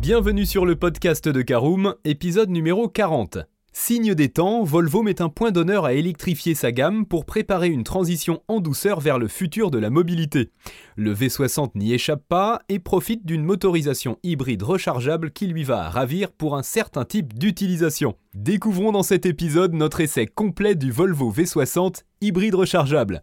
Bienvenue sur le podcast de Caroom, épisode numéro 40. Signe des temps, Volvo met un point d'honneur à électrifier sa gamme pour préparer une transition en douceur vers le futur de la mobilité. Le V60 n'y échappe pas et profite d'une motorisation hybride rechargeable qui lui va ravir pour un certain type d'utilisation. Découvrons dans cet épisode notre essai complet du Volvo V60 hybride rechargeable.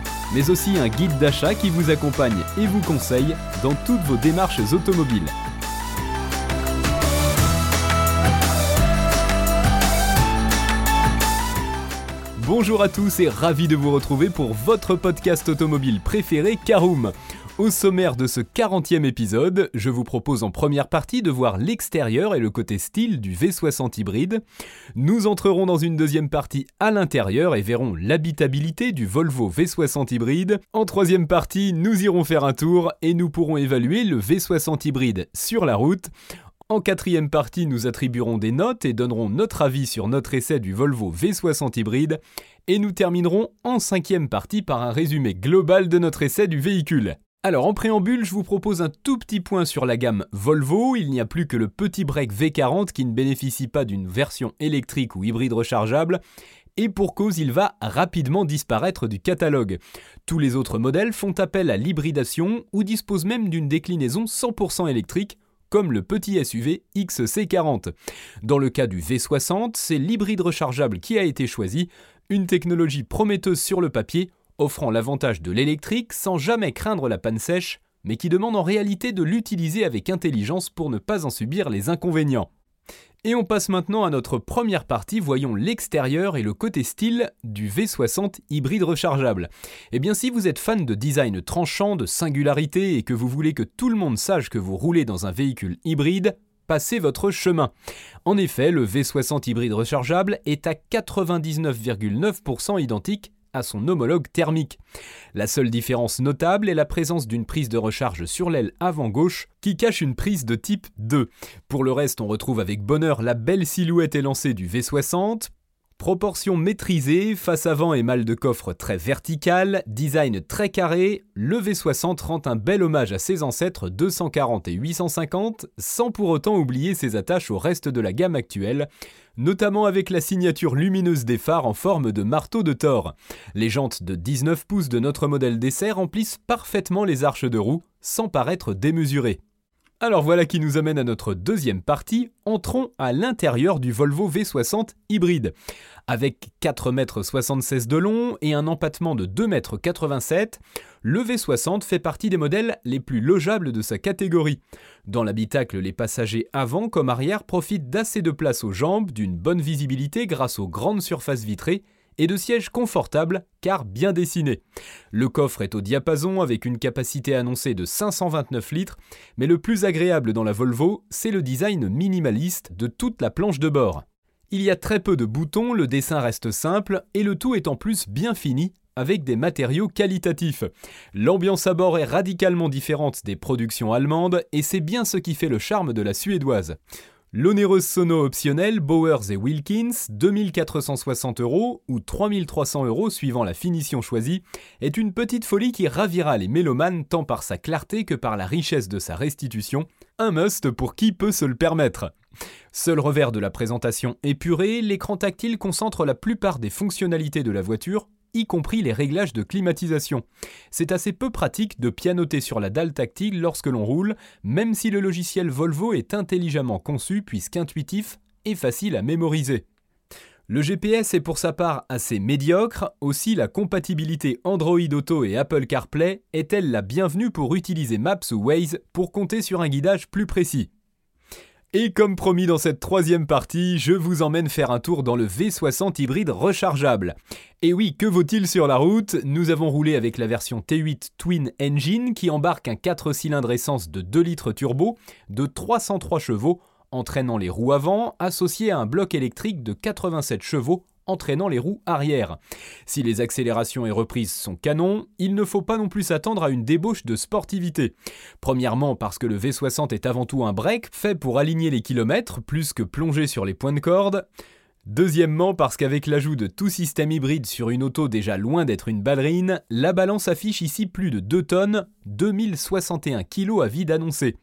mais aussi un guide d'achat qui vous accompagne et vous conseille dans toutes vos démarches automobiles. Bonjour à tous et ravi de vous retrouver pour votre podcast automobile préféré Caroom. Au sommaire de ce 40e épisode, je vous propose en première partie de voir l'extérieur et le côté style du V60 hybride. Nous entrerons dans une deuxième partie à l'intérieur et verrons l'habitabilité du Volvo V60 hybride. En troisième partie, nous irons faire un tour et nous pourrons évaluer le V60 hybride sur la route. En quatrième partie, nous attribuerons des notes et donnerons notre avis sur notre essai du Volvo V60 hybride. Et nous terminerons en cinquième partie par un résumé global de notre essai du véhicule. Alors en préambule, je vous propose un tout petit point sur la gamme Volvo. Il n'y a plus que le petit break V40 qui ne bénéficie pas d'une version électrique ou hybride rechargeable. Et pour cause, il va rapidement disparaître du catalogue. Tous les autres modèles font appel à l'hybridation ou disposent même d'une déclinaison 100% électrique, comme le petit SUV XC40. Dans le cas du V60, c'est l'hybride rechargeable qui a été choisi, une technologie prometteuse sur le papier, offrant l'avantage de l'électrique sans jamais craindre la panne sèche, mais qui demande en réalité de l'utiliser avec intelligence pour ne pas en subir les inconvénients. Et on passe maintenant à notre première partie, voyons l'extérieur et le côté style du V60 hybride rechargeable. Eh bien si vous êtes fan de design tranchant, de singularité et que vous voulez que tout le monde sache que vous roulez dans un véhicule hybride, passez votre chemin. En effet, le V60 hybride rechargeable est à 99,9% identique à son homologue thermique. La seule différence notable est la présence d'une prise de recharge sur l'aile avant gauche qui cache une prise de type 2. Pour le reste, on retrouve avec bonheur la belle silhouette élancée du V60, Proportion maîtrisée, face avant et mal de coffre très vertical, design très carré, le V60 rend un bel hommage à ses ancêtres 240 et 850 sans pour autant oublier ses attaches au reste de la gamme actuelle, notamment avec la signature lumineuse des phares en forme de marteau de Thor. Les jantes de 19 pouces de notre modèle d'essai remplissent parfaitement les arches de roue sans paraître démesurées. Alors voilà qui nous amène à notre deuxième partie, entrons à l'intérieur du Volvo V60 hybride. Avec 4,76 m de long et un empattement de 2,87 m, le V60 fait partie des modèles les plus logeables de sa catégorie. Dans l'habitacle, les passagers avant comme arrière profitent d'assez de place aux jambes, d'une bonne visibilité grâce aux grandes surfaces vitrées et de sièges confortables car bien dessinés. Le coffre est au diapason avec une capacité annoncée de 529 litres, mais le plus agréable dans la Volvo, c'est le design minimaliste de toute la planche de bord. Il y a très peu de boutons, le dessin reste simple et le tout est en plus bien fini avec des matériaux qualitatifs. L'ambiance à bord est radicalement différente des productions allemandes et c'est bien ce qui fait le charme de la suédoise. L'onéreuse sono optionnelle Bowers et Wilkins, 2460 euros ou 3300 euros suivant la finition choisie, est une petite folie qui ravira les mélomanes tant par sa clarté que par la richesse de sa restitution, un must pour qui peut se le permettre. Seul revers de la présentation épurée, l'écran tactile concentre la plupart des fonctionnalités de la voiture y compris les réglages de climatisation. C'est assez peu pratique de pianoter sur la dalle tactile lorsque l'on roule, même si le logiciel Volvo est intelligemment conçu puisqu'intuitif et facile à mémoriser. Le GPS est pour sa part assez médiocre, aussi la compatibilité Android Auto et Apple CarPlay est-elle la bienvenue pour utiliser Maps ou Waze pour compter sur un guidage plus précis Et comme promis dans cette troisième partie, je vous emmène faire un tour dans le V60 hybride rechargeable. Et oui, que vaut-il sur la route? Nous avons roulé avec la version T8 Twin Engine qui embarque un 4 cylindres essence de 2 litres turbo de 303 chevaux, entraînant les roues avant, associé à un bloc électrique de 87 chevaux entraînant les roues arrière. Si les accélérations et reprises sont canons, il ne faut pas non plus s'attendre à une débauche de sportivité. Premièrement parce que le V60 est avant tout un break fait pour aligner les kilomètres plus que plonger sur les points de corde. Deuxièmement, parce qu'avec l'ajout de tout système hybride sur une auto déjà loin d'être une ballerine, la balance affiche ici plus de 2 tonnes, 2061 kg à vide annoncé.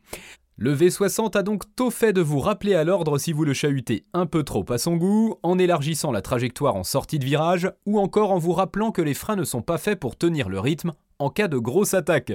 Le V60 a donc tôt fait de vous rappeler à l'ordre si vous le chahutez un peu trop à son goût, en élargissant la trajectoire en sortie de virage, ou encore en vous rappelant que les freins ne sont pas faits pour tenir le rythme en cas de grosse attaque.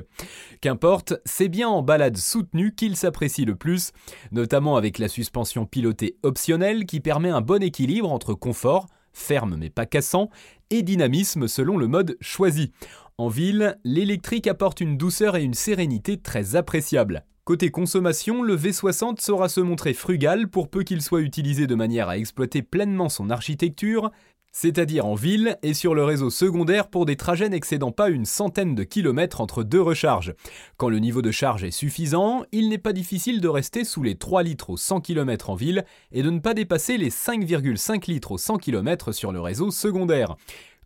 Qu'importe, c'est bien en balade soutenue qu'il s'apprécie le plus, notamment avec la suspension pilotée optionnelle qui permet un bon équilibre entre confort, ferme mais pas cassant, et dynamisme selon le mode choisi. En ville, l'électrique apporte une douceur et une sérénité très appréciables. Côté consommation, le V60 saura se montrer frugal pour peu qu'il soit utilisé de manière à exploiter pleinement son architecture, c'est-à-dire en ville et sur le réseau secondaire pour des trajets n'excédant pas une centaine de kilomètres entre deux recharges. Quand le niveau de charge est suffisant, il n'est pas difficile de rester sous les 3 litres au 100 km en ville et de ne pas dépasser les 5,5 litres au 100 km sur le réseau secondaire.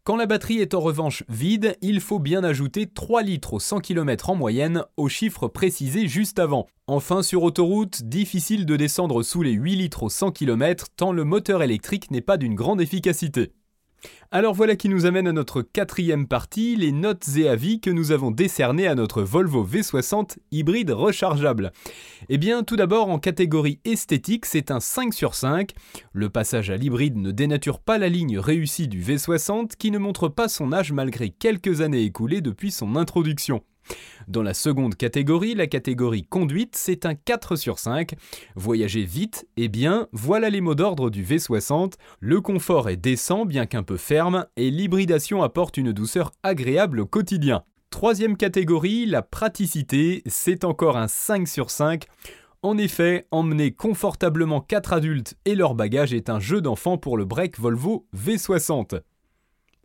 Quand la batterie est en revanche vide, il faut bien ajouter 3 litres au 100 km en moyenne au chiffre précisé juste avant. Enfin sur autoroute, difficile de descendre sous les 8 litres au 100 km tant le moteur électrique n'est pas d'une grande efficacité. Alors voilà qui nous amène à notre quatrième partie, les notes et avis que nous avons décernés à notre Volvo V60 hybride rechargeable. Eh bien tout d'abord en catégorie esthétique c'est un 5 sur 5. Le passage à l'hybride ne dénature pas la ligne réussie du V60 qui ne montre pas son âge malgré quelques années écoulées depuis son introduction. Dans la seconde catégorie, la catégorie conduite, c'est un 4 sur 5. Voyager vite et bien, voilà les mots d'ordre du V60. Le confort est décent bien qu'un peu ferme et l'hybridation apporte une douceur agréable au quotidien. Troisième catégorie, la praticité, c'est encore un 5 sur 5. En effet, emmener confortablement 4 adultes et leur bagage est un jeu d'enfant pour le break Volvo V60.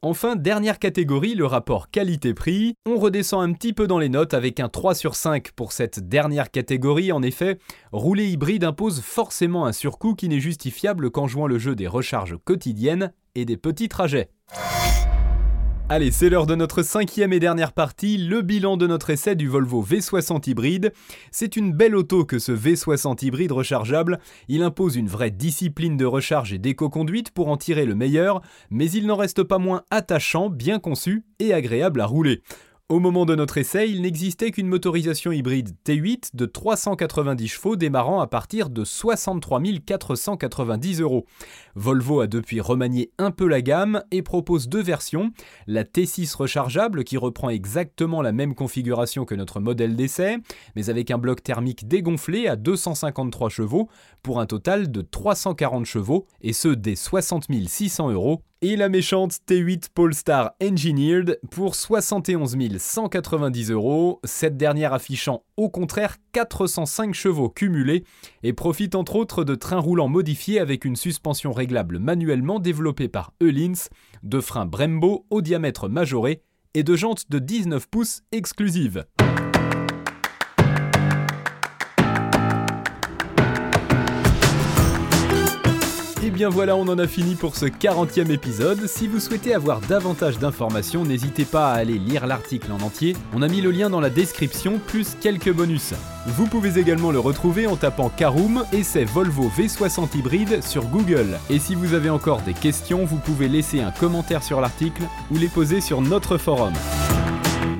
Enfin, dernière catégorie, le rapport qualité-prix. On redescend un petit peu dans les notes avec un 3 sur 5 pour cette dernière catégorie. En effet, rouler hybride impose forcément un surcoût qui n'est justifiable qu'en jouant le jeu des recharges quotidiennes et des petits trajets. Allez, c'est l'heure de notre cinquième et dernière partie, le bilan de notre essai du Volvo V60 hybride. C'est une belle auto que ce V60 hybride rechargeable. Il impose une vraie discipline de recharge et d'éco-conduite pour en tirer le meilleur, mais il n'en reste pas moins attachant, bien conçu et agréable à rouler. Au moment de notre essai, il n'existait qu'une motorisation hybride T8 de 390 chevaux démarrant à partir de 63 490 euros. Volvo a depuis remanié un peu la gamme et propose deux versions, la T6 rechargeable qui reprend exactement la même configuration que notre modèle d'essai, mais avec un bloc thermique dégonflé à 253 chevaux pour un total de 340 chevaux et ce dès 60 600 euros et la méchante T8 Polestar Engineered pour 71 190 euros, cette dernière affichant au contraire 405 chevaux cumulés et profite entre autres de trains roulants modifiés avec une suspension réglable manuellement développée par Eulins, de freins Brembo au diamètre majoré et de jantes de 19 pouces exclusives. Bien voilà, on en a fini pour ce 40e épisode. Si vous souhaitez avoir davantage d'informations, n'hésitez pas à aller lire l'article en entier. On a mis le lien dans la description, plus quelques bonus. Vous pouvez également le retrouver en tapant Caroom et Volvo V60 hybride sur Google. Et si vous avez encore des questions, vous pouvez laisser un commentaire sur l'article ou les poser sur notre forum.